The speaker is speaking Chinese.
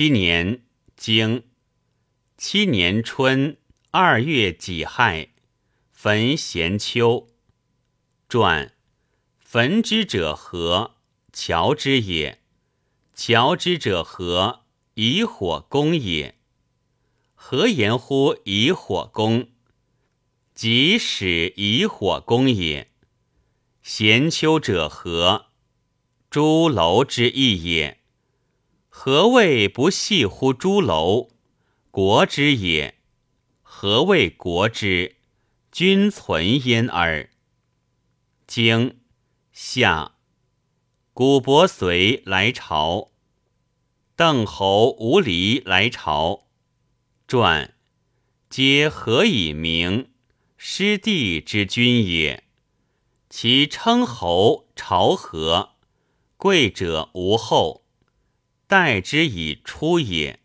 七年，经七年春二月己亥，焚咸丘。传：焚之者何？乔之也。乔之者何？以火攻也。何言乎以火攻？即使以火攻也。咸丘者何？朱楼之意也。何谓不系乎诸楼？国之也。何谓国之？君存焉耳。经夏，古伯随来朝，邓侯无离来朝。传皆何以名？师弟之君也。其称侯朝何？贵者无后。待之以出也。